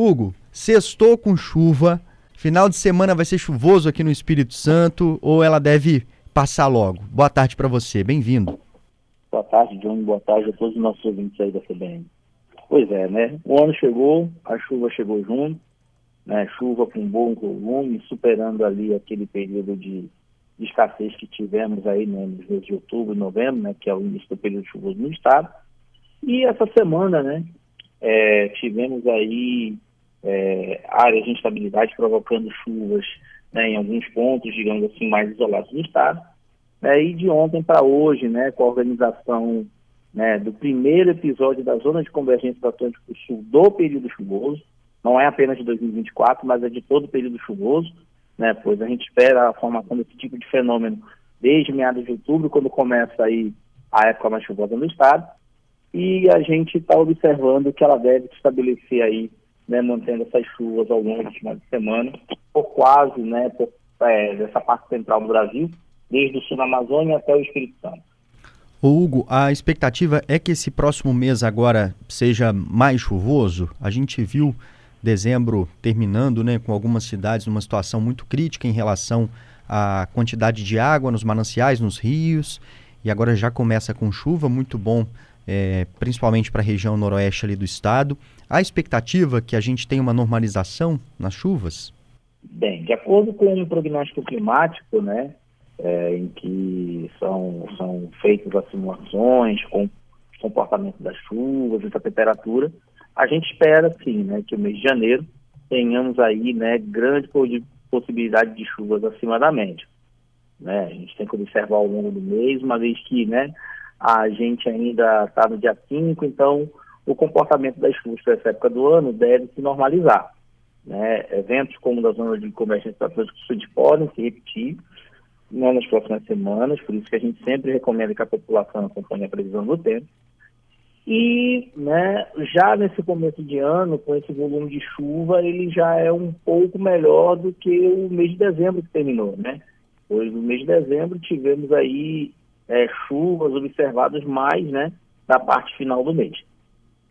Hugo, sextou com chuva, final de semana vai ser chuvoso aqui no Espírito Santo ou ela deve passar logo? Boa tarde para você, bem-vindo. Boa tarde, Johnny, boa tarde a todos os nossos ouvintes aí da CBN. Pois é, né? O ano chegou, a chuva chegou junto, né? Chuva com bom volume, superando ali aquele período de, de escassez que tivemos aí né, nos meses de outubro e novembro, né? Que é o início do período chuvoso no estado. E essa semana, né? É, tivemos aí é, áreas de instabilidade provocando chuvas né, em alguns pontos, digamos assim, mais isolados do estado. Né, e de ontem para hoje, né, com a organização né, do primeiro episódio da Zona de Convergência do Atlântico Sul do período chuvoso, não é apenas de 2024, mas é de todo o período chuvoso, né, pois a gente espera a formação desse tipo de fenômeno desde meados de outubro, quando começa aí a época mais chuvosa no estado, e a gente está observando que ela deve se estabelecer aí, né, mantendo essas chuvas ao longo do final de semana, por quase, né, por, é, dessa parte central do Brasil, desde o sul da Amazônia até o Espírito Santo. Ô Hugo, a expectativa é que esse próximo mês agora seja mais chuvoso. A gente viu dezembro terminando, né, com algumas cidades numa situação muito crítica em relação à quantidade de água nos mananciais, nos rios, e agora já começa com chuva, muito bom é, principalmente para a região noroeste ali do estado. Há expectativa que a gente tenha uma normalização nas chuvas? Bem, de acordo com o prognóstico climático, né, é, em que são, são feitas as simulações com comportamento das chuvas e da temperatura, a gente espera sim, né, que o mês de janeiro tenhamos aí, né, grande possibilidade de chuvas acima da média. Né? A gente tem que observar ao longo do mês, uma vez que, né, a gente ainda está no dia 5, então o comportamento das chuvas para essa época do ano deve se normalizar. Né? Eventos como da zona de convergência do Atlântico Sul podem se repetir né, nas próximas semanas, por isso que a gente sempre recomenda que a população acompanhe a previsão do tempo. E né, já nesse começo de ano, com esse volume de chuva, ele já é um pouco melhor do que o mês de dezembro que terminou, né? Pois no mês de dezembro tivemos aí é, chuvas observadas mais né, da parte final do mês.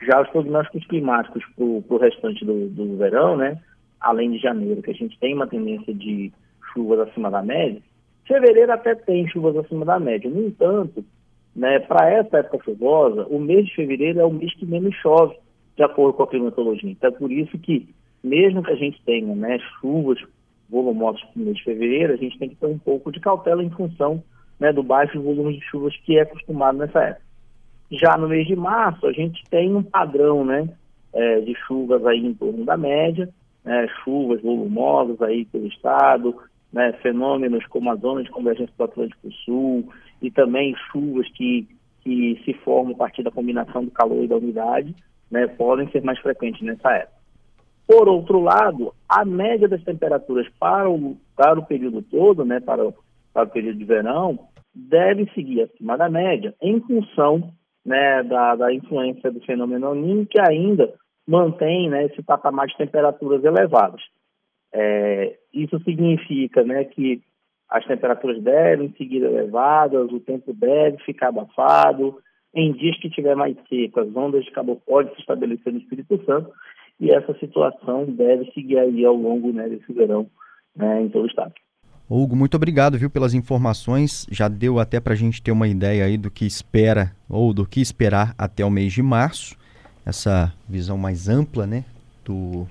Já os prognósticos climáticos para o restante do, do verão, né, além de janeiro, que a gente tem uma tendência de chuvas acima da média, fevereiro até tem chuvas acima da média. No entanto, né, para essa época chuvosa, o mês de fevereiro é o mês que menos chove, de acordo com a climatologia. Então, é por isso que, mesmo que a gente tenha né, chuvas volumosas no mês de fevereiro, a gente tem que ter um pouco de cautela em função né, do baixo volume de chuvas que é acostumado nessa época. Já no mês de março, a gente tem um padrão né, é, de chuvas aí em torno da média, né, chuvas volumosas aí pelo estado, né, fenômenos como a zona de convergência do Atlântico Sul e também chuvas que, que se formam a partir da combinação do calor e da umidade, né, podem ser mais frequentes nessa época. Por outro lado, a média das temperaturas para o, para o período todo, né, para para o período de verão, deve seguir acima da média, em função né, da, da influência do fenômeno Ninho, que ainda mantém né, esse patamar de temperaturas elevadas. É, isso significa né, que as temperaturas devem seguir elevadas, o tempo deve ficar abafado. Em dias que tiver mais seco, as ondas de calor podem se estabelecer no Espírito Santo e essa situação deve seguir aí ao longo né, desse verão né, em todo o estado. Hugo, muito obrigado, viu, pelas informações. Já deu até para a gente ter uma ideia aí do que espera ou do que esperar até o mês de março. Essa visão mais ampla, né, do,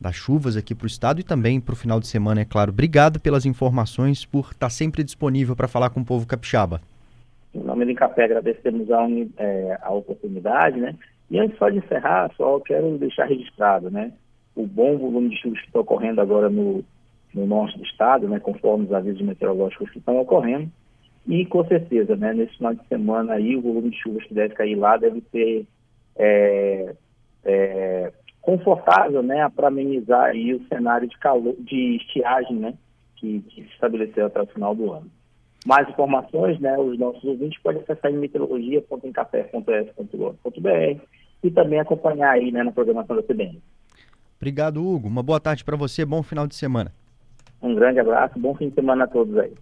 das chuvas aqui para o estado e também para o final de semana, é claro. Obrigado pelas informações, por estar tá sempre disponível para falar com o povo capixaba. Em nome do Incapé, agradecemos a, é, a oportunidade, né? E antes só de encerrar, só quero deixar registrado, né? O bom volume de chuvas que está ocorrendo agora no no norte do estado, né, conforme os avisos meteorológicos que estão ocorrendo. E com certeza, né, nesse final de semana aí, o volume de chuvas que deve cair lá deve ser é, é, confortável, né, para amenizar aí o cenário de calor, de estiagem, né, que, que, se estabeleceu até o final do ano. Mais informações, né, os nossos ouvintes podem acessar em meteorologia.encafé.es.br e também acompanhar aí, né, na programação da CBN. Obrigado, Hugo. Uma boa tarde para você, bom final de semana. Um grande abraço, bom fim de semana a todos aí.